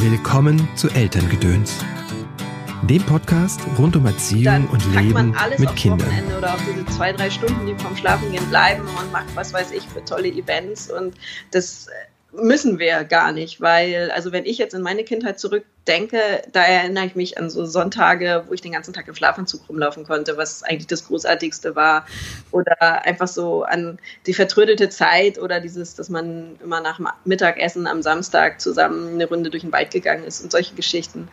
Willkommen zu Elterngedöns, dem Podcast rund um Erziehung Dann und Leben man alles mit Kindern. Wochenende oder auf diese zwei, drei Stunden, die vom Schlafengehen bleiben und macht was weiß ich für tolle Events und das müssen wir gar nicht, weil, also wenn ich jetzt in meine Kindheit zurückdenke, da erinnere ich mich an so Sonntage, wo ich den ganzen Tag im Schlafanzug rumlaufen konnte, was eigentlich das Großartigste war. Oder einfach so an die vertrödelte Zeit oder dieses, dass man immer nach Mittagessen am Samstag zusammen eine Runde durch den Wald gegangen ist und solche Geschichten.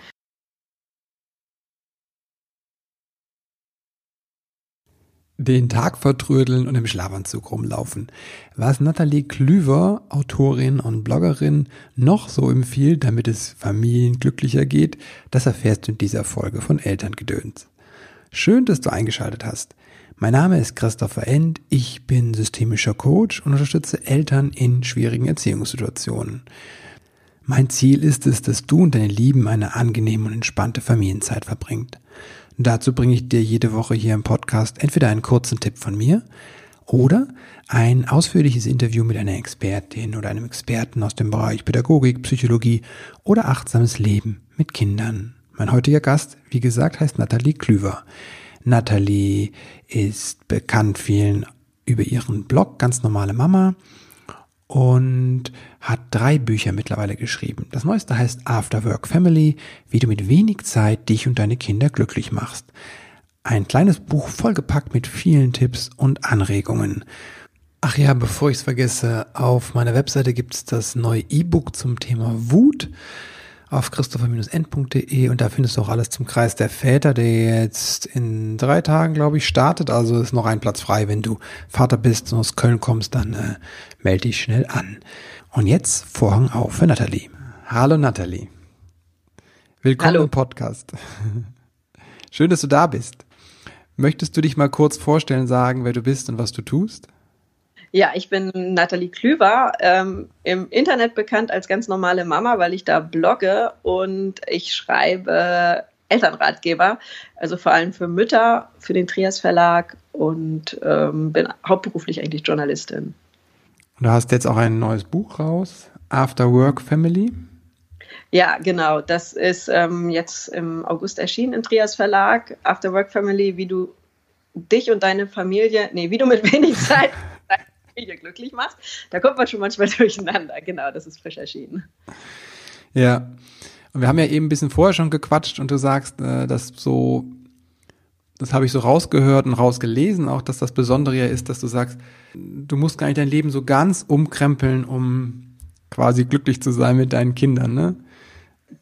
Den Tag vertrödeln und im Schlafanzug rumlaufen. Was Nathalie Klüver, Autorin und Bloggerin, noch so empfiehlt, damit es Familien glücklicher geht, das erfährst du in dieser Folge von Elterngedöns. Schön, dass du eingeschaltet hast. Mein Name ist Christopher End, ich bin systemischer Coach und unterstütze Eltern in schwierigen Erziehungssituationen. Mein Ziel ist es, dass du und deine Lieben eine angenehme und entspannte Familienzeit verbringt. Dazu bringe ich dir jede Woche hier im Podcast entweder einen kurzen Tipp von mir oder ein ausführliches Interview mit einer Expertin oder einem Experten aus dem Bereich Pädagogik, Psychologie oder achtsames Leben mit Kindern. Mein heutiger Gast, wie gesagt, heißt Nathalie Klüver. Nathalie ist bekannt vielen über ihren Blog Ganz normale Mama und hat drei Bücher mittlerweile geschrieben. Das neueste heißt After Work Family, wie du mit wenig Zeit dich und deine Kinder glücklich machst. Ein kleines Buch vollgepackt mit vielen Tipps und Anregungen. Ach ja, bevor ich es vergesse, auf meiner Webseite gibt es das neue E-Book zum Thema Wut auf christopher-end.de und da findest du auch alles zum Kreis der Väter, der jetzt in drei Tagen, glaube ich, startet. Also ist noch ein Platz frei. Wenn du Vater bist und aus Köln kommst, dann äh, melde dich schnell an. Und jetzt Vorhang auf für Nathalie. Hallo Nathalie. Willkommen Hallo. im Podcast. Schön, dass du da bist. Möchtest du dich mal kurz vorstellen, sagen, wer du bist und was du tust? Ja, ich bin Nathalie Klüver, ähm, im Internet bekannt als ganz normale Mama, weil ich da blogge und ich schreibe Elternratgeber, also vor allem für Mütter, für den Trias Verlag und ähm, bin hauptberuflich eigentlich Journalistin. Du hast jetzt auch ein neues Buch raus, After Work Family. Ja, genau. Das ist ähm, jetzt im August erschienen im Trias Verlag. After Work Family, wie du dich und deine Familie, nee, wie du mit wenig Zeit Familie glücklich machst. Da kommt man schon manchmal durcheinander. Genau, das ist frisch erschienen. Ja. Und wir haben ja eben ein bisschen vorher schon gequatscht und du sagst, äh, dass so, das habe ich so rausgehört und rausgelesen, auch dass das Besondere ja ist, dass du sagst, du musst gar nicht dein Leben so ganz umkrempeln, um quasi glücklich zu sein mit deinen Kindern, ne?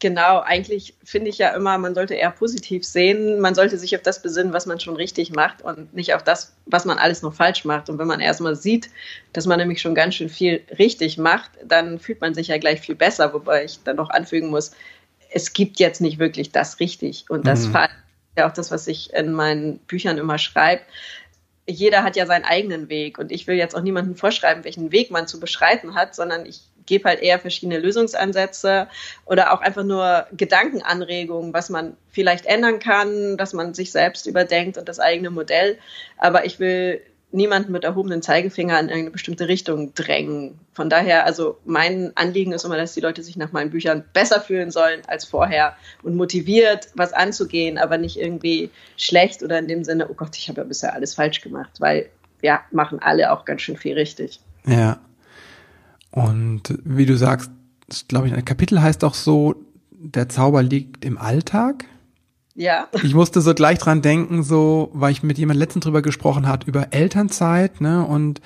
Genau, eigentlich finde ich ja immer, man sollte eher positiv sehen. Man sollte sich auf das besinnen, was man schon richtig macht und nicht auf das, was man alles noch falsch macht. Und wenn man erstmal sieht, dass man nämlich schon ganz schön viel richtig macht, dann fühlt man sich ja gleich viel besser. Wobei ich dann noch anfügen muss, es gibt jetzt nicht wirklich das richtig. Und das Mhm. mhm. ja auch das, was ich in meinen Büchern immer schreibe. Jeder hat ja seinen eigenen Weg und ich will jetzt auch niemandem vorschreiben, welchen Weg man zu beschreiten hat, sondern ich gebe halt eher verschiedene Lösungsansätze oder auch einfach nur Gedankenanregungen, was man vielleicht ändern kann, dass man sich selbst überdenkt und das eigene Modell. Aber ich will niemanden mit erhobenen Zeigefinger in irgendeine bestimmte Richtung drängen. Von daher, also mein Anliegen ist immer, dass die Leute sich nach meinen Büchern besser fühlen sollen als vorher und motiviert, was anzugehen, aber nicht irgendwie schlecht oder in dem Sinne, oh Gott, ich habe ja bisher alles falsch gemacht, weil ja, machen alle auch ganz schön viel richtig. Ja. Und wie du sagst, glaube ich, ein Kapitel heißt auch so, der Zauber liegt im Alltag. Ja, Ich musste so gleich dran denken, so, weil ich mit jemandem letztens drüber gesprochen hat, über Elternzeit, ne, und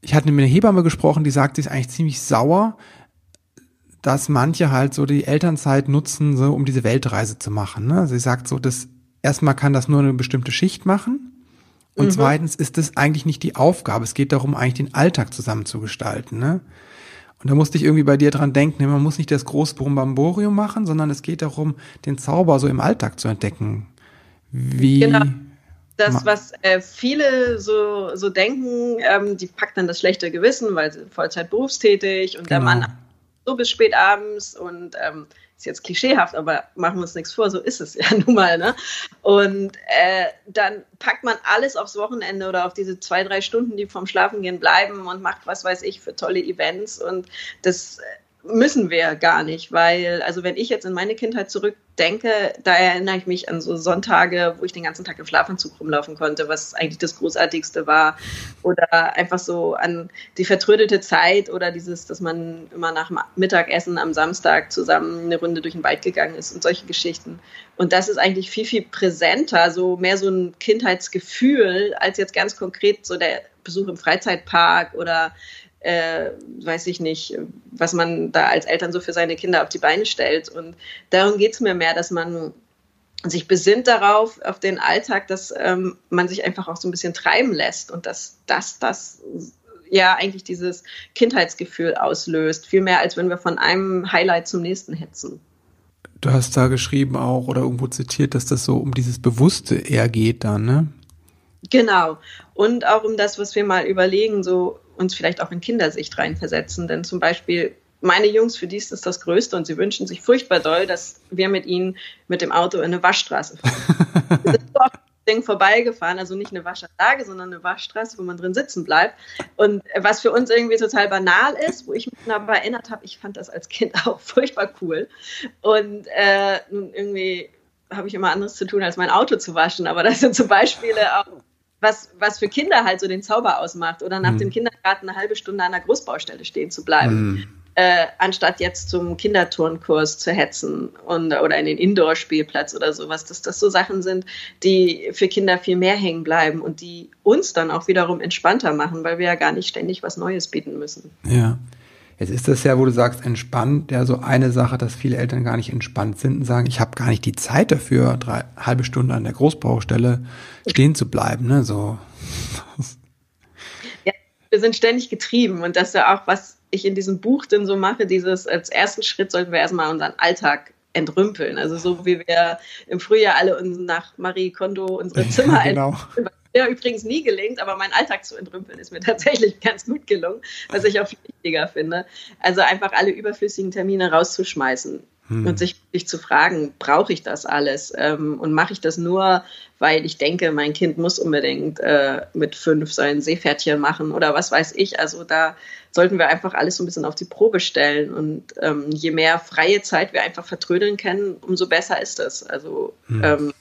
ich hatte mit einer Hebamme gesprochen, die sagt, sie ist eigentlich ziemlich sauer, dass manche halt so die Elternzeit nutzen, so, um diese Weltreise zu machen, ne. Sie sagt so, dass erstmal kann das nur eine bestimmte Schicht machen. Und Mhm. zweitens ist das eigentlich nicht die Aufgabe. Es geht darum, eigentlich den Alltag zusammen zu gestalten, ne. Und da musste ich irgendwie bei dir dran denken, ne, man muss nicht das große Bromborium machen, sondern es geht darum, den Zauber so im Alltag zu entdecken. Wie, Genau. das, was äh, viele so, so denken, ähm, die packt dann das schlechte Gewissen, weil sie Vollzeit berufstätig und der Genau. Mann so bis spät abends und ähm, ist jetzt klischeehaft, aber machen wir uns nichts vor, so ist es ja nun mal. Ne? Und äh, dann packt man alles aufs Wochenende oder auf diese zwei, drei Stunden, die vom Schlafengehen bleiben und macht was weiß ich für tolle Events und das müssen wir gar nicht, weil, also wenn ich jetzt in meine Kindheit zurückdenke, da erinnere ich mich an so Sonntage, wo ich den ganzen Tag im Schlafanzug rumlaufen konnte, was eigentlich das Großartigste war. Oder einfach so an die vertrödelte Zeit oder dieses, dass man immer nach Mittagessen am Samstag zusammen eine Runde durch den Wald gegangen ist und solche Geschichten. Und das ist eigentlich viel, viel präsenter, so mehr so ein Kindheitsgefühl, als jetzt ganz konkret so der Besuch im Freizeitpark oder äh, weiß ich nicht, was man da als Eltern so für seine Kinder auf die Beine stellt. Und darum geht es mir mehr, dass man sich besinnt darauf, auf den Alltag, dass ähm, man sich einfach auch so ein bisschen treiben lässt und dass das, das ja eigentlich dieses Kindheitsgefühl auslöst, viel mehr als wenn wir von einem Highlight zum nächsten hetzen. Du hast da geschrieben auch oder irgendwo zitiert, dass das so um dieses Bewusste eher geht dann, ne? Genau. Und auch um das, was wir mal überlegen, so uns vielleicht auch in Kindersicht reinversetzen. Denn zum Beispiel meine Jungs, für die ist das das Größte und sie wünschen sich furchtbar doll, dass wir mit ihnen mit dem Auto in eine Waschstraße fahren. wir sind so dem Ding vorbeigefahren, also nicht eine Waschanlage, sondern eine Waschstraße, wo man drin sitzen bleibt. Und was für uns irgendwie total banal ist, wo ich mich aber erinnert habe, ich fand das als Kind auch furchtbar cool. Und äh, irgendwie habe ich immer anderes zu tun, als mein Auto zu waschen. Aber das sind zum Beispiele auch was, was für Kinder halt so den Zauber ausmacht. Oder nach mhm. dem Kindergarten eine halbe Stunde an der Großbaustelle stehen zu bleiben. Mhm. Äh, anstatt jetzt zum Kinderturnkurs zu hetzen und, oder in den Indoor-Spielplatz oder sowas, dass das so Sachen sind, die für Kinder viel mehr hängen bleiben und die uns dann auch wiederum entspannter machen, weil wir ja gar nicht ständig was Neues bieten müssen. Ja. Jetzt ist das ja, wo du sagst, entspannt, ja, so eine Sache, dass viele Eltern gar nicht entspannt sind und sagen, ich habe gar nicht die Zeit dafür, drei halbe Stunde an der Großbaustelle stehen zu bleiben, ne, so. Ja, wir sind ständig getrieben und das ist ja auch, was ich in diesem Buch denn so mache, dieses, als ersten Schritt sollten wir erstmal unseren Alltag entrümpeln. Also so wie wir im Frühjahr alle nach Marie Kondo unsere Zimmer ja, genau. Ja, übrigens nie gelingt, aber mein Alltag zu entrümpeln ist mir tatsächlich ganz gut gelungen, was ich auch viel wichtiger finde. Also einfach alle überflüssigen Termine rauszuschmeißen hm. und sich wirklich zu fragen, brauche ich das alles? Ähm, und mache ich das nur, weil ich denke, mein Kind muss unbedingt äh, mit fünf sein Seepferdchen machen oder was weiß ich. Also da sollten wir einfach alles so ein bisschen auf die Probe stellen. Und ähm, je mehr freie Zeit wir einfach vertrödeln können, umso besser ist es. Also hm. ähm,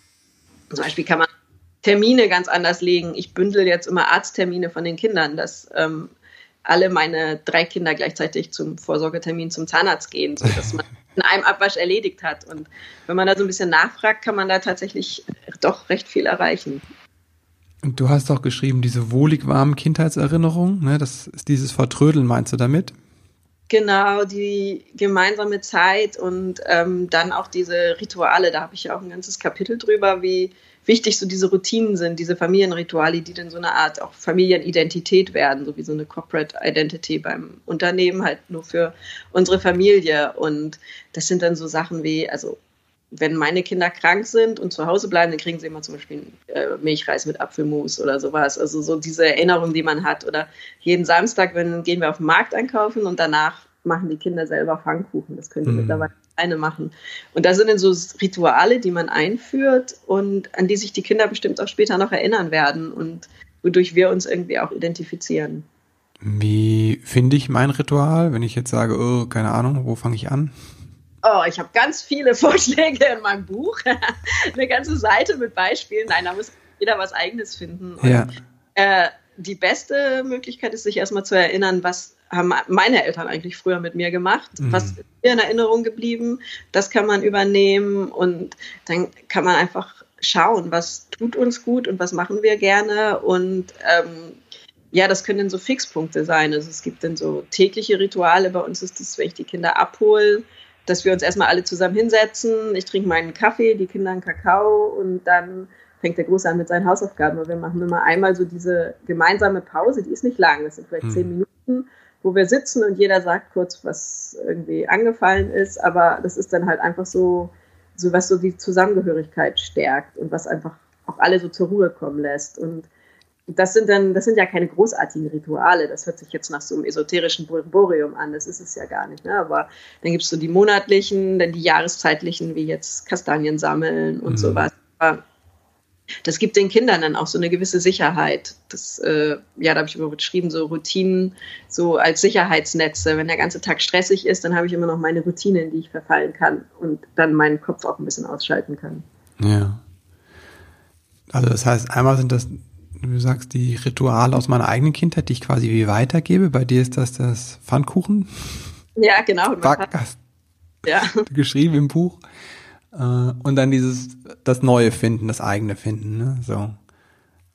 zum Beispiel kann man Termine ganz anders legen. Ich bündel jetzt immer Arzttermine von den Kindern, dass ähm, alle meine drei Kinder gleichzeitig zum Vorsorgetermin zum Zahnarzt gehen, sodass man in einem Abwasch erledigt hat. Und wenn man da so ein bisschen nachfragt, kann man da tatsächlich doch recht viel erreichen. Und du hast auch geschrieben, diese wohlig warmen Kindheitserinnerungen, ne? das ist dieses Vertrödeln, meinst du damit? Genau, die gemeinsame Zeit und ähm, dann auch diese Rituale, da habe ich ja auch ein ganzes Kapitel drüber, wie wichtig so diese Routinen sind, diese Familienrituale, die dann so eine Art auch Familienidentität werden, so wie so eine Corporate Identity beim Unternehmen, halt nur für unsere Familie. Und das sind dann so Sachen wie, also wenn meine Kinder krank sind und zu Hause bleiben, dann kriegen sie immer zum Beispiel äh, Milchreis mit Apfelmus oder sowas. Also so diese Erinnerung, die man hat. Oder jeden Samstag, wenn gehen wir auf den Markt einkaufen und danach machen die Kinder selber Pfannkuchen. Das können die mhm. mittlerweile alleine machen. Und da sind dann so Rituale, die man einführt und an die sich die Kinder bestimmt auch später noch erinnern werden und wodurch wir uns irgendwie auch identifizieren. Wie finde ich mein Ritual, wenn ich jetzt sage, oh, keine Ahnung, wo fange ich an? Oh, ich habe ganz viele Vorschläge in meinem Buch. Eine ganze Seite mit Beispielen. Nein, da muss jeder was Eigenes finden. Ja. Und, äh, die beste Möglichkeit ist, sich erstmal zu erinnern, was haben meine Eltern eigentlich früher mit mir gemacht? Mhm. Was ist mir in Erinnerung geblieben? Das kann man übernehmen und dann kann man einfach schauen, was tut uns gut und was machen wir gerne und ähm, ja, das können dann so Fixpunkte sein. Also es gibt dann so tägliche Rituale. Bei uns ist das, wenn ich die Kinder abhole, dass wir uns erstmal alle zusammen hinsetzen. Ich trinke meinen Kaffee, die Kinder einen Kakao und dann fängt der Große an mit seinen Hausaufgaben. wir machen immer einmal so diese gemeinsame Pause, die ist nicht lang, das sind vielleicht mhm. zehn Minuten wo wir sitzen und jeder sagt kurz, was irgendwie angefallen ist, aber das ist dann halt einfach so, so was so die Zusammengehörigkeit stärkt und was einfach auch alle so zur Ruhe kommen lässt. Und das sind dann, das sind ja keine großartigen Rituale. Das hört sich jetzt nach so einem esoterischen Brimborium an. Das ist es ja gar nicht. Ne? Aber dann gibt es so die monatlichen, dann die jahreszeitlichen, wie jetzt Kastanien sammeln und mhm. sowas. Aber das gibt den Kindern dann auch so eine gewisse Sicherheit. Das, äh, ja, da habe ich immer geschrieben, so Routinen, so als Sicherheitsnetze. Wenn der ganze Tag stressig ist, dann habe ich immer noch meine Routine, in die ich verfallen kann und dann meinen Kopf auch ein bisschen ausschalten kann. Ja. Also das heißt, einmal sind das, du sagst, die Rituale aus meiner eigenen Kindheit, die ich quasi wie weitergebe. Bei dir ist das das Pfannkuchen. Ja, genau. Back, ja. geschrieben im Buch. Äh, und dann dieses, das Neue finden, das eigene finden, ne? So.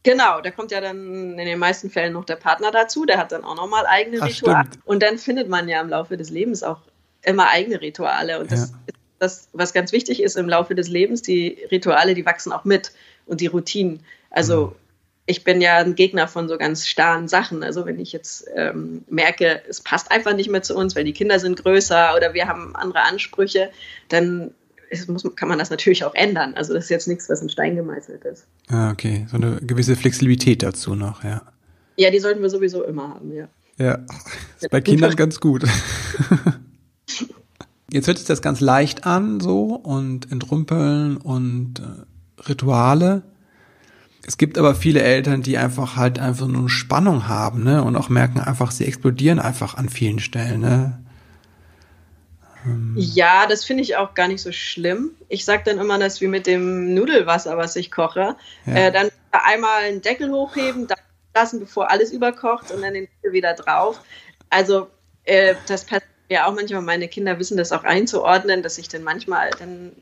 Genau, da kommt ja dann in den meisten Fällen noch der Partner dazu, der hat dann auch nochmal eigene Ach, Rituale. Stimmt. Und dann findet man ja im Laufe des Lebens auch immer eigene Rituale. Und das ja. ist das, was ganz wichtig ist im Laufe des Lebens, die Rituale, die wachsen auch mit und die Routinen. Also mhm. ich bin ja ein Gegner von so ganz starren Sachen. Also wenn ich jetzt ähm, merke, es passt einfach nicht mehr zu uns, weil die Kinder sind größer oder wir haben andere Ansprüche, dann muss, kann man das natürlich auch ändern. Also das ist jetzt nichts, was in Stein gemeißelt ist. Ah, okay. So eine gewisse Flexibilität dazu noch, ja. Ja, die sollten wir sowieso immer haben, ja. Ja, ist bei Kindern ganz gut. Jetzt hört sich das ganz leicht an, so, und entrümpeln und äh, Rituale. Es gibt aber viele Eltern, die einfach halt einfach nur Spannung haben, ne, und auch merken einfach, sie explodieren einfach an vielen Stellen, ne. Ähm. Ja, das finde ich auch gar nicht so schlimm. Ich sage dann immer, dass wie mit dem Nudelwasser, was ich koche, ja. äh, dann einmal einen Deckel hochheben, dann lassen, bevor alles überkocht und dann den Deckel wieder drauf. Also äh, das passiert ja auch manchmal. Meine Kinder wissen das auch einzuordnen, dass ich dann manchmal dann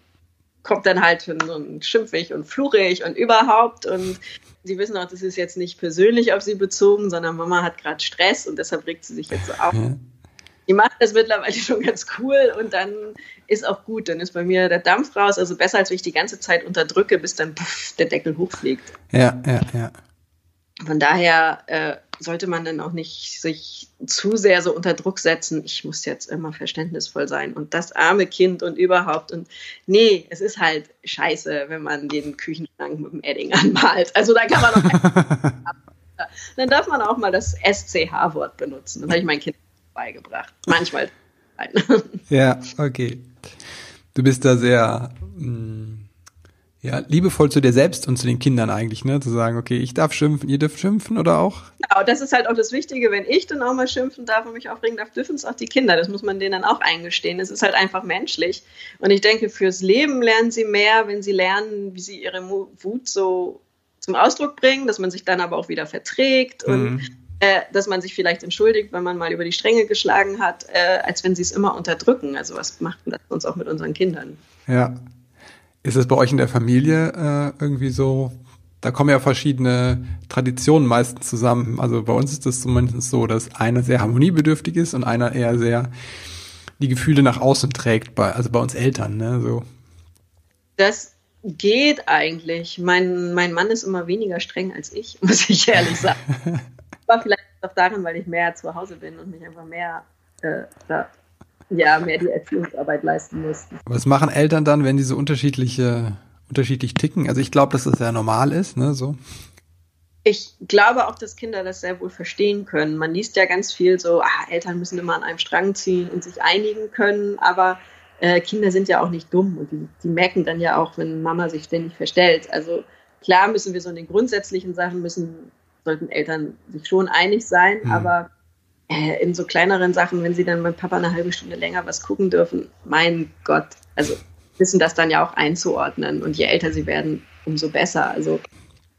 kommt dann halt so ein schimpfig und flurig und überhaupt und sie wissen auch, das ist jetzt nicht persönlich auf sie bezogen, sondern Mama hat gerade Stress und deshalb regt sie sich jetzt so auf. Ja die macht das mittlerweile schon ganz cool und dann ist auch gut. Dann ist bei mir der Dampf raus. Also besser, als wenn ich die ganze Zeit unterdrücke, bis dann puff, der Deckel hochfliegt. Ja, ja, ja. Von daher äh, sollte man dann auch nicht sich zu sehr so unter Druck setzen. Ich muss jetzt immer verständnisvoll sein und das arme Kind und überhaupt. Und nee, es ist halt scheiße, wenn man den Küchenschrank mit dem Edding anmalt. Also da kann man auch. dann darf man auch mal das SCH-Wort benutzen. Das habe ich mein Kind beigebracht. Manchmal. ja, okay. Du bist da sehr mh, mm, ja, liebevoll zu dir selbst und zu den Kindern eigentlich, ne? Zu sagen, okay, ich darf schimpfen, ihr dürft schimpfen oder auch? Genau, das ist halt auch das Wichtige, wenn ich dann auch mal schimpfen darf und mich aufregen darf, dürfen es auch die Kinder. Das muss man denen dann auch eingestehen. Es ist halt einfach menschlich. Und ich denke, fürs Leben lernen sie mehr, wenn sie lernen, wie sie ihre Wut so zum Ausdruck bringen, dass man sich dann aber auch wieder verträgt mhm. Äh, dass man sich vielleicht entschuldigt, wenn man mal über die Stränge geschlagen hat, äh, als wenn sie es immer unterdrücken. Also was macht das uns auch mit unseren Kindern? Ja. Ist es bei euch in der Familie äh, irgendwie so? Da kommen ja verschiedene Traditionen meistens zusammen. Also bei uns ist es zumindest so, dass einer sehr harmoniebedürftig ist und einer eher sehr die Gefühle nach außen trägt, bei, also bei uns Eltern, ne? So. Das geht eigentlich. Mein, mein Mann ist immer weniger streng als ich, muss ich ehrlich sagen. war vielleicht auch daran, weil ich mehr zu Hause bin und mich einfach mehr, äh, da, ja, mehr die Erziehungsarbeit leisten musste. Was machen Eltern dann, wenn die so unterschiedliche, unterschiedlich ticken? Also ich glaube, dass das ja normal ist, ne, so. Ich glaube auch, dass Kinder das sehr wohl verstehen können. Man liest ja ganz viel so, ah, Eltern müssen immer an einem Strang ziehen und sich einigen können, aber äh, Kinder sind ja auch nicht dumm und die, die merken dann ja auch, wenn Mama sich ständig verstellt. Also klar müssen wir so in den grundsätzlichen Sachen müssen sollten Eltern sich schon einig sein, mhm. aber äh, in so kleineren Sachen, wenn sie dann mit Papa eine halbe Stunde länger was gucken dürfen, mein Gott, also wissen das dann ja auch einzuordnen und je älter sie werden, umso besser. Also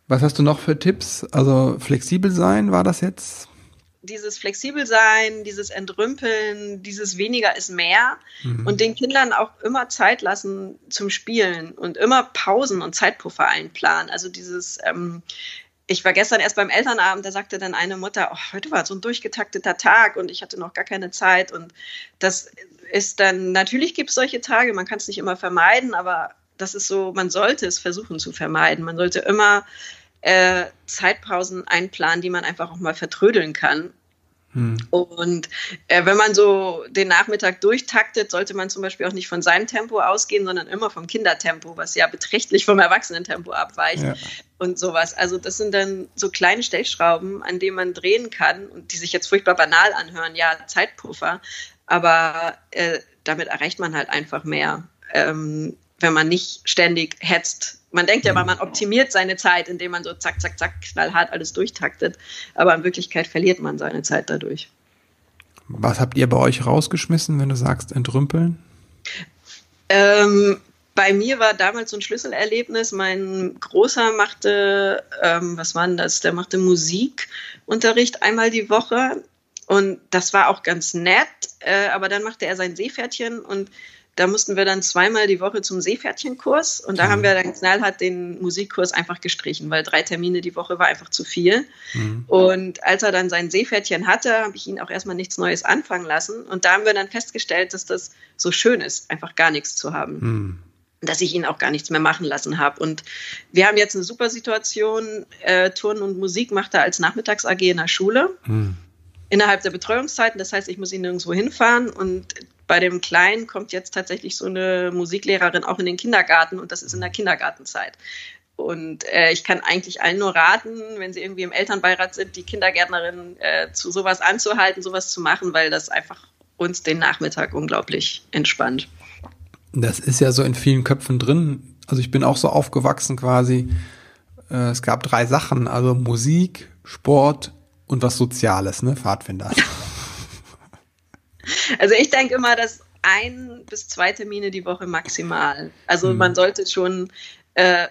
was hast du noch für Tipps? Also flexibel sein, war das jetzt? Dieses flexibel sein, dieses Entrümpeln, dieses weniger ist mehr mhm. und den Kindern auch immer Zeit lassen zum Spielen und immer Pausen und Zeitpuffer einplanen. Also dieses ähm, ich war gestern erst beim Elternabend, da sagte dann eine Mutter, oh, heute war so ein durchgetakteter Tag und ich hatte noch gar keine Zeit. Und das ist dann, natürlich gibt es solche Tage, man kann es nicht immer vermeiden, aber das ist so, man sollte es versuchen zu vermeiden. Man sollte immer äh, Zeitpausen einplanen, die man einfach auch mal vertrödeln kann. Hm. Und äh, wenn man so den Nachmittag durchtaktet, sollte man zum Beispiel auch nicht von seinem Tempo ausgehen, sondern immer vom Kindertempo, was ja beträchtlich vom Erwachsenentempo abweicht ja. und sowas. Also das sind dann so kleine Stellschrauben, an denen man drehen kann und die sich jetzt furchtbar banal anhören, ja, Zeitpuffer, aber äh, damit erreicht man halt einfach mehr. Ähm, wenn man nicht ständig hetzt. Man denkt ja immer, man optimiert seine Zeit, indem man so zack, zack, zack, knallhart alles durchtaktet. Aber in Wirklichkeit verliert man seine Zeit dadurch. Was habt ihr bei euch rausgeschmissen, wenn du sagst entrümpeln? Ähm, bei mir war damals so ein Schlüsselerlebnis. Mein Großer machte, ähm, was war denn das? Der machte Musikunterricht einmal die Woche. Und das war auch ganz nett. Äh, aber dann machte er sein Seepferdchen und da mussten wir dann zweimal die Woche zum Seepferdchenkurs und da mhm. haben wir dann knallhart den Musikkurs einfach gestrichen, weil drei Termine die Woche war einfach zu viel. Mhm. Und als er dann sein Seepferdchen hatte, habe ich ihn auch erstmal nichts Neues anfangen lassen. Und da haben wir dann festgestellt, dass das so schön ist, einfach gar nichts zu haben. Mhm dass ich ihn auch gar nichts mehr machen lassen habe. Und wir haben jetzt eine super Situation. Äh, Turnen und Musik macht er als Nachmittags-AG in der Schule. Mhm. Innerhalb der Betreuungszeiten, das heißt, ich muss ihn nirgendwo hinfahren und bei dem Kleinen kommt jetzt tatsächlich so eine Musiklehrerin auch in den Kindergarten und das ist in der Kindergartenzeit. Und äh, ich kann eigentlich allen nur raten, wenn sie irgendwie im Elternbeirat sind, die Kindergärtnerin äh, zu sowas anzuhalten, sowas zu machen, weil das einfach uns den Nachmittag unglaublich entspannt. Das ist ja so in vielen Köpfen drin. Also ich bin auch so aufgewachsen quasi. Äh, es gab drei Sachen, also Musik, Sport und was Soziales, ne? Pfadfinder. Also ich denke immer, dass ein bis zwei Termine die Woche maximal. Also mhm. man sollte schon, äh,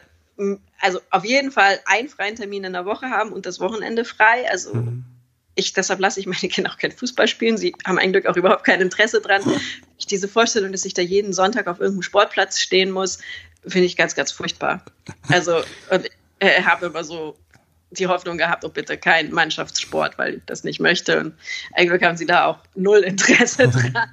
also auf jeden Fall einen freien Termin in der Woche haben und das Wochenende frei. Also mhm. ich, deshalb lasse ich meine Kinder auch kein Fußball spielen. Sie haben ein Glück auch überhaupt kein Interesse dran. Ich, diese Vorstellung, dass ich da jeden Sonntag auf irgendeinem Sportplatz stehen muss, finde ich ganz, ganz furchtbar. Also und ich äh, habe immer so die Hoffnung gehabt, oh bitte kein Mannschaftssport, weil ich das nicht möchte. Und eigentlich haben sie da auch null Interesse dran.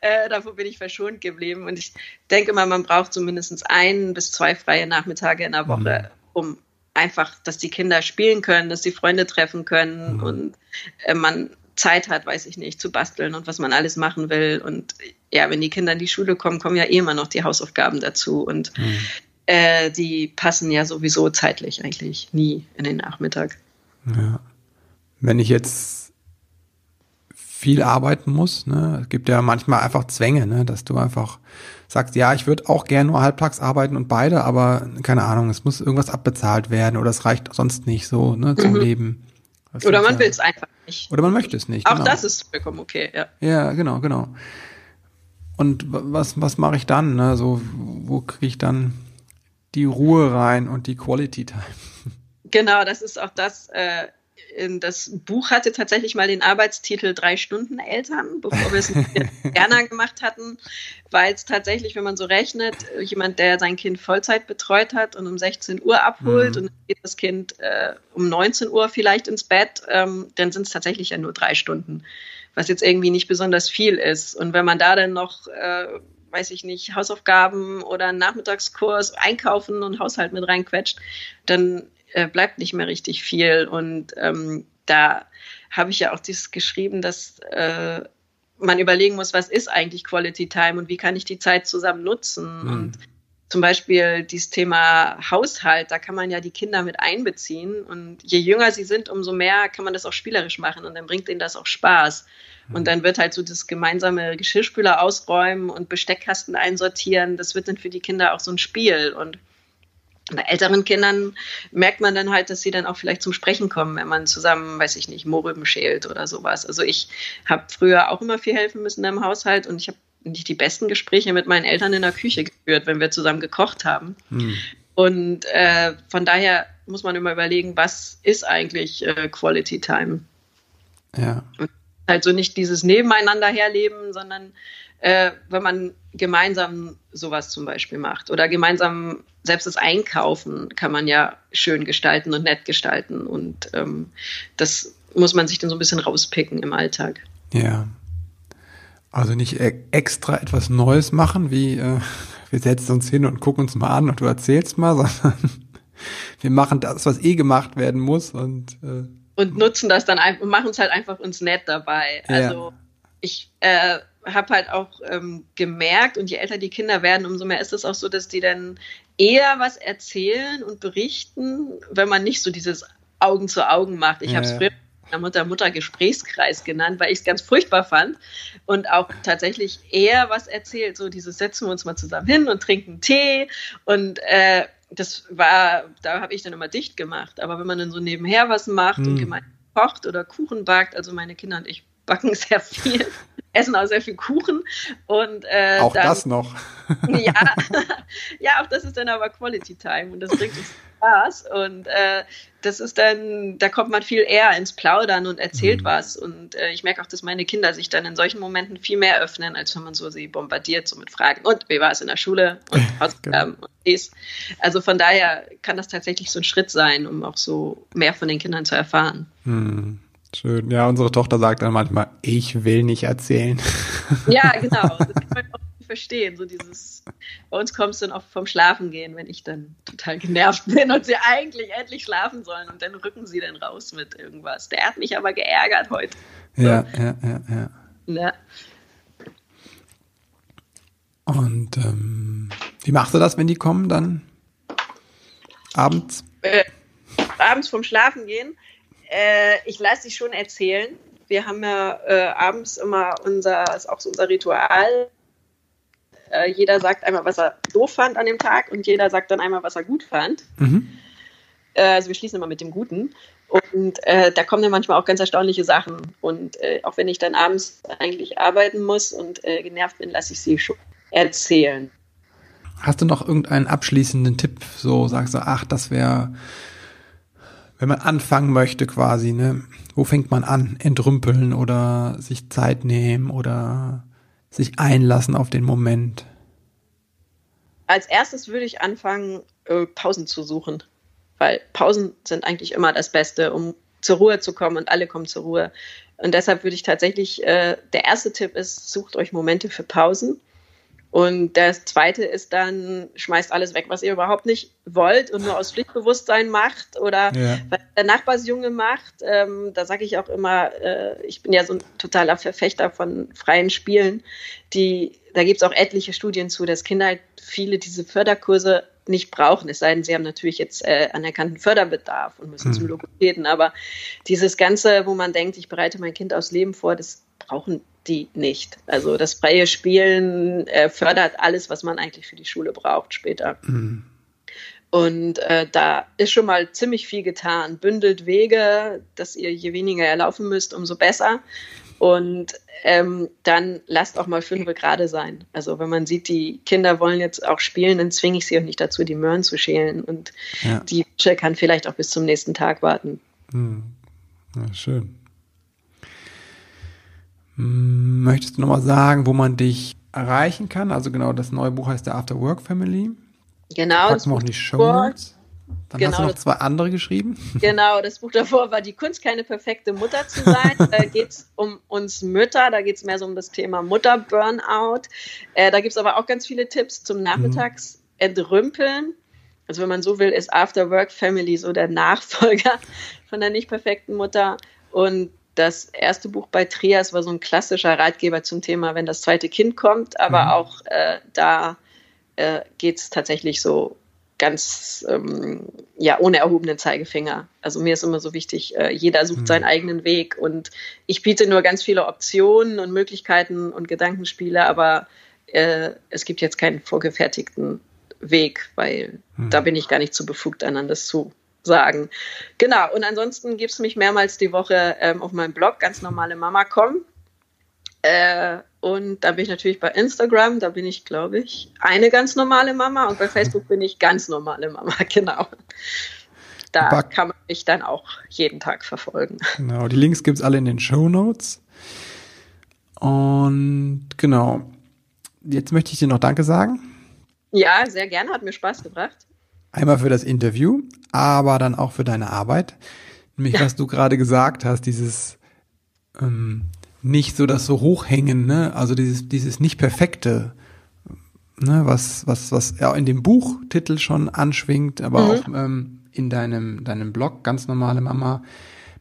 Äh, davor bin ich verschont geblieben. Und ich denke mal, man braucht zumindest ein bis zwei freie Nachmittage in der Woche, mhm. um einfach, dass die Kinder spielen können, dass die Freunde treffen können mhm. und äh, man Zeit hat, weiß ich nicht, zu basteln und was man alles machen will. Und ja, wenn die Kinder in die Schule kommen, kommen ja eh immer noch die Hausaufgaben dazu. Und mhm äh, die passen ja sowieso zeitlich eigentlich nie in den Nachmittag. Ja. Wenn ich jetzt viel arbeiten muss, ne, es gibt ja manchmal einfach Zwänge, ne, dass du einfach sagst, ja, ich würde auch gerne nur halbtags arbeiten und beide, aber keine Ahnung, es muss irgendwas abbezahlt werden oder es reicht sonst nicht so, ne, zum mhm. Leben. Das oder man ja, will es einfach nicht. Oder man möchte es nicht. Auch genau. das ist vollkommen okay, ja. Ja, genau, genau. Und was, was mache ich dann? Ne? So, wo kriege ich dann die Ruhe rein und die Quality Time. Genau, das ist auch das. Äh, das Buch hatte tatsächlich mal den Arbeitstitel Drei Stunden Eltern, bevor wir es gerne gemacht hatten, weil es tatsächlich, wenn man so rechnet, jemand, der sein Kind Vollzeit betreut hat und um 16 Uhr abholt mhm. und geht das Kind äh, um 19 Uhr vielleicht ins Bett, ähm, dann sind es tatsächlich ja nur drei Stunden, was jetzt irgendwie nicht besonders viel ist. Und wenn man da dann noch äh, weiß ich nicht, Hausaufgaben oder einen Nachmittagskurs, Einkaufen und Haushalt mit reinquetscht, dann äh, bleibt nicht mehr richtig viel. Und ähm, da habe ich ja auch dieses geschrieben, dass äh, man überlegen muss, was ist eigentlich Quality Time und wie kann ich die Zeit zusammen nutzen. Mhm. Und zum Beispiel dieses Thema Haushalt, da kann man ja die Kinder mit einbeziehen. Und je jünger sie sind, umso mehr kann man das auch spielerisch machen und dann bringt ihnen das auch Spaß. Und dann wird halt so das gemeinsame Geschirrspüler ausräumen und Besteckkasten einsortieren. Das wird dann für die Kinder auch so ein Spiel. Und bei älteren Kindern merkt man dann halt, dass sie dann auch vielleicht zum Sprechen kommen, wenn man zusammen, weiß ich nicht, Mohrrüben schält oder sowas. Also ich habe früher auch immer viel helfen müssen im Haushalt und ich habe nicht die besten Gespräche mit meinen Eltern in der Küche geführt, wenn wir zusammen gekocht haben. Hm. Und äh, von daher muss man immer überlegen, was ist eigentlich äh, Quality Time? Ja. Und also nicht dieses Nebeneinander herleben, sondern äh, wenn man gemeinsam sowas zum Beispiel macht oder gemeinsam selbst das Einkaufen kann man ja schön gestalten und nett gestalten und ähm, das muss man sich dann so ein bisschen rauspicken im Alltag. Ja. Also nicht e extra etwas Neues machen, wie äh, wir setzen uns hin und gucken uns mal an und du erzählst mal, sondern wir machen das, was eh gemacht werden muss und äh, und nutzen das dann einfach und machen es halt einfach uns nett dabei. Also ja. ich äh, habe halt auch ähm, gemerkt, und je älter die Kinder werden, umso mehr ist es auch so, dass die dann eher was erzählen und berichten, wenn man nicht so dieses Augen zu Augen macht. Ich ja. habe es früher Mutter Mutter-Gesprächskreis genannt, weil ich es ganz furchtbar fand und auch tatsächlich eher was erzählt. So dieses setzen wir uns mal zusammen hin und trinken Tee und äh, das war, da habe ich dann immer dicht gemacht. Aber wenn man dann so nebenher was macht hm. und gemeinsam kocht oder Kuchen backt, also meine Kinder und ich backen sehr viel, essen auch sehr viel Kuchen und äh, auch dann, das noch. ja, ja, auch das ist dann aber Quality Time und das bringt uns Spaß und äh, das ist dann, da kommt man viel eher ins Plaudern und erzählt mhm. was und äh, ich merke auch, dass meine Kinder sich dann in solchen Momenten viel mehr öffnen, als wenn man so sie bombardiert so mit Fragen und wie war es in der Schule und Hausaufgaben genau. und dies. Also von daher kann das tatsächlich so ein Schritt sein, um auch so mehr von den Kindern zu erfahren. Mhm. Schön. Ja, unsere Tochter sagt dann manchmal, ich will nicht erzählen. Ja, genau. Das kann man auch verstehen. So dieses, bei uns kommst du dann oft vom Schlafen gehen, wenn ich dann total genervt bin und sie eigentlich endlich schlafen sollen und dann rücken sie dann raus mit irgendwas. Der hat mich aber geärgert heute. So. Ja, ja, ja, ja. ja. Und ähm, wie machst du das, wenn die kommen dann abends? Äh, abends vom Schlafen gehen äh, ich lasse dich schon erzählen. Wir haben ja äh, abends immer unser, ist auch so unser Ritual. Äh, jeder sagt einmal, was er doof fand an dem Tag und jeder sagt dann einmal, was er gut fand. Mhm. Äh, also wir schließen immer mit dem Guten. Und äh, da kommen dann manchmal auch ganz erstaunliche Sachen. Und äh, auch wenn ich dann abends eigentlich arbeiten muss und genervt bin, lasse ich sie schon erzählen. Hast du noch irgendeinen abschließenden Tipp? So sagst du, ach, das wäre wenn man anfangen möchte quasi, ne? Wo fängt man an? Entrümpeln oder sich Zeit nehmen oder sich einlassen auf den Moment? Als erstes würde ich anfangen, äh, Pausen zu suchen, weil Pausen sind eigentlich immer das Beste, um zur Ruhe zu kommen und alle kommen zur Ruhe. Und deshalb würde ich tatsächlich, äh, der erste Tipp ist, sucht euch Momente für Pausen und das zweite ist dann, schmeißt alles weg, was ihr überhaupt nicht wollt und nur aus Pflichtbewusstsein macht oder ja. was der Nachbarsjunge macht. Ähm, da sage ich auch immer, äh, ich bin ja so ein totaler Verfechter von freien Spielen. Die, da gibt es auch etliche Studien zu, dass Kinder halt viele diese Förderkurse nicht brauchen, es sei denn, sie haben natürlich jetzt äh, anerkannten Förderbedarf und müssen hm. zum Logopäden. Aber dieses Ganze, wo man denkt, ich bereite mein Kind aufs Leben vor, das brauchen die nicht. Also das freie Spielen äh, fördert alles, was man eigentlich für die Schule braucht später. Mhm. Und äh, da ist schon mal ziemlich viel getan. Bündelt Wege, dass ihr je weniger erlaufen müsst, umso besser. Und ähm, dann lasst auch mal fünf gerade sein. Also wenn man sieht, die Kinder wollen jetzt auch spielen, dann zwinge ich sie auch nicht dazu, die Möhren zu schälen. Und ja. die Wäsche kann vielleicht auch bis zum nächsten Tag warten. Hm. Ja, schön. Möchtest du nochmal sagen, wo man dich erreichen kann? Also genau, das neue Buch heißt der After Work Family. Genau. Packen wir auch in die Show Notes. Dann genau, hast du noch zwei andere geschrieben. Genau, das Buch davor war Die Kunst, keine perfekte Mutter zu sein. da geht es um uns Mütter, da geht es mehr so um das Thema Mutter-Burnout. Äh, da gibt es aber auch ganz viele Tipps zum Nachmittagsentrümpeln. Also wenn man so will, ist After Work Family so der Nachfolger von der nicht perfekten Mutter. Und das erste Buch bei Trias war so ein klassischer Ratgeber zum Thema, wenn das zweite Kind kommt, aber mhm. auch äh, da äh, geht es tatsächlich so ganz ähm, ja ohne erhobenen Zeigefinger. Also mir ist immer so wichtig, äh, jeder sucht mhm. seinen eigenen Weg und ich biete nur ganz viele Optionen und Möglichkeiten und Gedankenspiele, aber äh, es gibt jetzt keinen vorgefertigten Weg, weil mhm. da bin ich gar nicht zu befugt, einander zu sagen. Genau, und ansonsten gibt es mich mehrmals die Woche ähm, auf meinem Blog, ganz normale Mama kommen. Äh, und da bin ich natürlich bei Instagram, da bin ich, glaube ich, eine ganz normale Mama und bei Facebook bin ich ganz normale Mama, genau. Da Back. kann man mich dann auch jeden Tag verfolgen. Genau, die Links gibt es alle in den Show Notes. Und genau, jetzt möchte ich dir noch Danke sagen. Ja, sehr gerne, hat mir Spaß gebracht. Einmal für das Interview, aber dann auch für deine Arbeit. Nämlich, was du gerade gesagt hast, dieses ähm, nicht so das so hochhängen, ne? Also dieses, dieses nicht perfekte, ne, was, was, was ja in dem Buchtitel schon anschwingt, aber mhm. auch ähm, in deinem, deinem Blog, ganz normale Mama,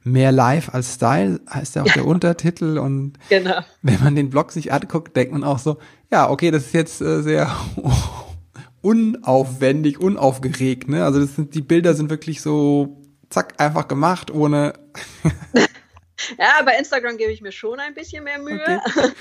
mehr Life als Style heißt ja auch ja. der Untertitel und genau. wenn man den Blog sich anguckt, denkt man auch so, ja, okay, das ist jetzt äh, sehr unaufwendig, unaufgeregt. Ne? Also das sind, die Bilder sind wirklich so zack, einfach gemacht, ohne ja, bei Instagram gebe ich mir schon ein bisschen mehr Mühe. Okay.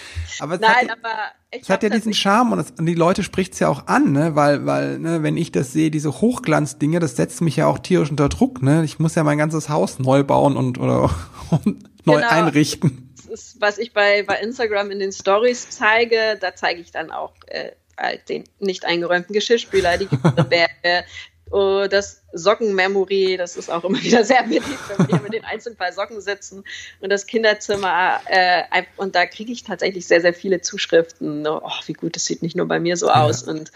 Aber Nein, hat, aber ich es hat ja diesen Charme und, das, und die Leute spricht es ja auch an, ne? Weil, weil, ne, wenn ich das sehe, diese Hochglanzdinge, das setzt mich ja auch tierisch unter Druck, ne? Ich muss ja mein ganzes Haus neu bauen und oder und neu genau. einrichten. Das ist, was ich bei, bei Instagram in den Stories zeige, da zeige ich dann auch äh, halt den nicht eingeräumten Geschirrspüler, die Berge, Oh, das Sockenmemory, das ist auch immer wieder sehr beliebt, wenn wir mit den einzelnen Socken sitzen und das Kinderzimmer. Äh, und da kriege ich tatsächlich sehr, sehr viele Zuschriften. Oh, wie gut, das sieht nicht nur bei mir so aus. Ja. Und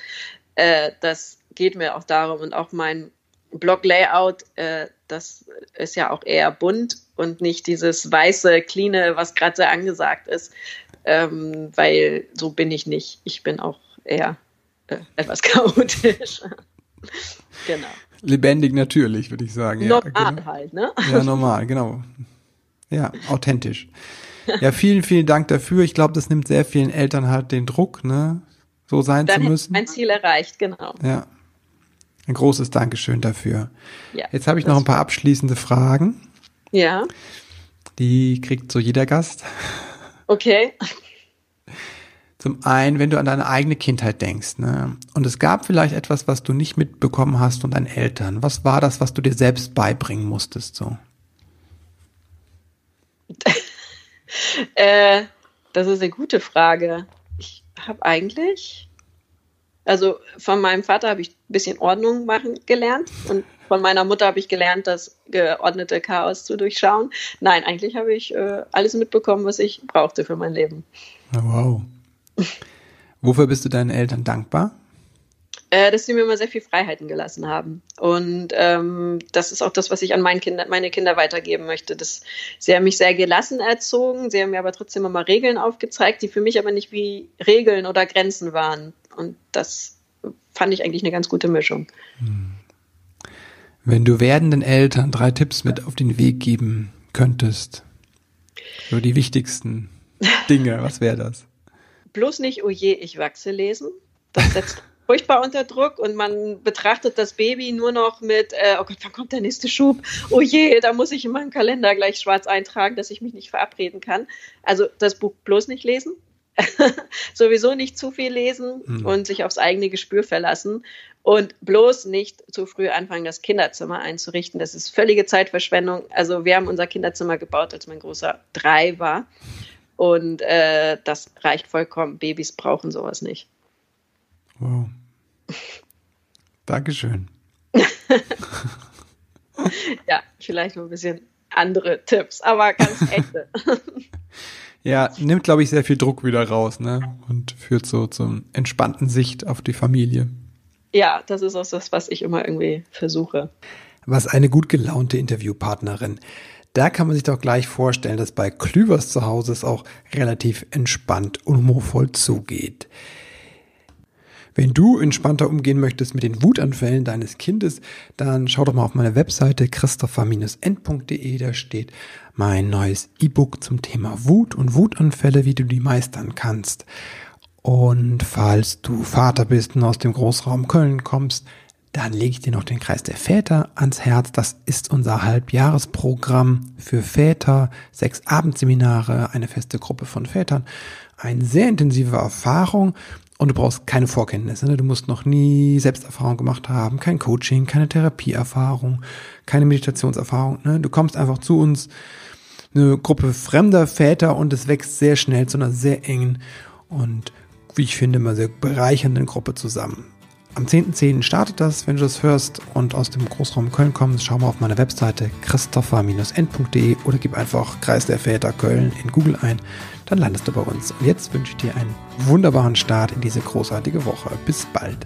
äh, das geht mir auch darum. Und auch mein Blog-Layout, äh, das ist ja auch eher bunt und nicht dieses weiße, cleane, was gerade sehr angesagt ist. Ähm, weil so bin ich nicht. Ich bin auch eher äh, etwas chaotisch. Genau. Lebendig natürlich, würde ich sagen. Normal ja, genau. halt, ne? Ja, normal, genau. Ja, authentisch. Ja, vielen, vielen Dank dafür. Ich glaube, das nimmt sehr vielen Eltern halt den Druck, ne, so sein Dann zu müssen. Mein Ziel erreicht, genau. Ja. Ein großes Dankeschön dafür. Ja, Jetzt habe ich noch ein paar abschließende Fragen. Ja. Die kriegt so jeder Gast. Okay. Zum einen, wenn du an deine eigene Kindheit denkst, ne? Und es gab vielleicht etwas, was du nicht mitbekommen hast von deinen Eltern. Was war das, was du dir selbst beibringen musstest, so? äh, das ist eine gute Frage. Ich habe eigentlich, also von meinem Vater habe ich ein bisschen Ordnung machen gelernt und von meiner Mutter habe ich gelernt, das geordnete Chaos zu durchschauen. Nein, eigentlich habe ich äh, alles mitbekommen, was ich brauchte für mein Leben. Wow. Wofür bist du deinen Eltern dankbar? Äh, dass sie mir immer sehr viel Freiheiten gelassen haben. Und ähm, das ist auch das, was ich an mein Kinder, meine Kinder weitergeben möchte. Das, sie haben mich sehr gelassen erzogen, sie haben mir aber trotzdem immer Regeln aufgezeigt, die für mich aber nicht wie Regeln oder Grenzen waren. Und das fand ich eigentlich eine ganz gute Mischung. Wenn du werdenden Eltern drei Tipps mit auf den Weg geben könntest, so die wichtigsten Dinge, was wäre das? Bloß nicht, oh je, ich wachse lesen. Das setzt furchtbar unter Druck und man betrachtet das Baby nur noch mit, äh, oh Gott, wann kommt der nächste Schub? Oh je, da muss ich in meinem Kalender gleich schwarz eintragen, dass ich mich nicht verabreden kann. Also das Buch bloß nicht lesen. Sowieso nicht zu viel lesen mhm. und sich aufs eigene Gespür verlassen und bloß nicht zu früh anfangen, das Kinderzimmer einzurichten. Das ist völlige Zeitverschwendung. Also wir haben unser Kinderzimmer gebaut, als mein Großer drei war. Und äh, das reicht vollkommen. Babys brauchen sowas nicht. Wow. Dankeschön. ja, vielleicht noch ein bisschen andere Tipps, aber ganz echte. ja, nimmt, glaube ich, sehr viel Druck wieder raus, ne? Und führt so zum entspannten Sicht auf die Familie. Ja, das ist auch das, was ich immer irgendwie versuche. Was eine gut gelaunte Interviewpartnerin. Da kann man sich doch gleich vorstellen, dass bei Klüvers zu Hause es auch relativ entspannt und humorvoll zugeht. Wenn du entspannter umgehen möchtest mit den Wutanfällen deines Kindes, dann schau doch mal auf meine Webseite christopher-end.de. Da steht mein neues E-Book zum Thema Wut und Wutanfälle, wie du die meistern kannst. Und falls du Vater bist und aus dem Großraum Köln kommst, dann lege ich dir noch den Kreis der Väter ans Herz. Das ist unser Halbjahresprogramm für Väter. Sechs Abendseminare, eine feste Gruppe von Vätern. Eine sehr intensive Erfahrung und du brauchst keine Vorkenntnisse. Ne? Du musst noch nie Selbsterfahrung gemacht haben, kein Coaching, keine Therapieerfahrung, keine Meditationserfahrung. Ne? Du kommst einfach zu uns, eine Gruppe fremder Väter und es wächst sehr schnell zu einer sehr engen und wie ich finde, immer sehr bereichernden Gruppe zusammen. Am 10.10. startet das, wenn du das hörst und aus dem Großraum Köln kommst, schau mal auf meine Webseite christopher-n.de oder gib einfach Kreis der Väter Köln in Google ein, dann landest du bei uns. Und jetzt wünsche ich dir einen wunderbaren Start in diese großartige Woche. Bis bald.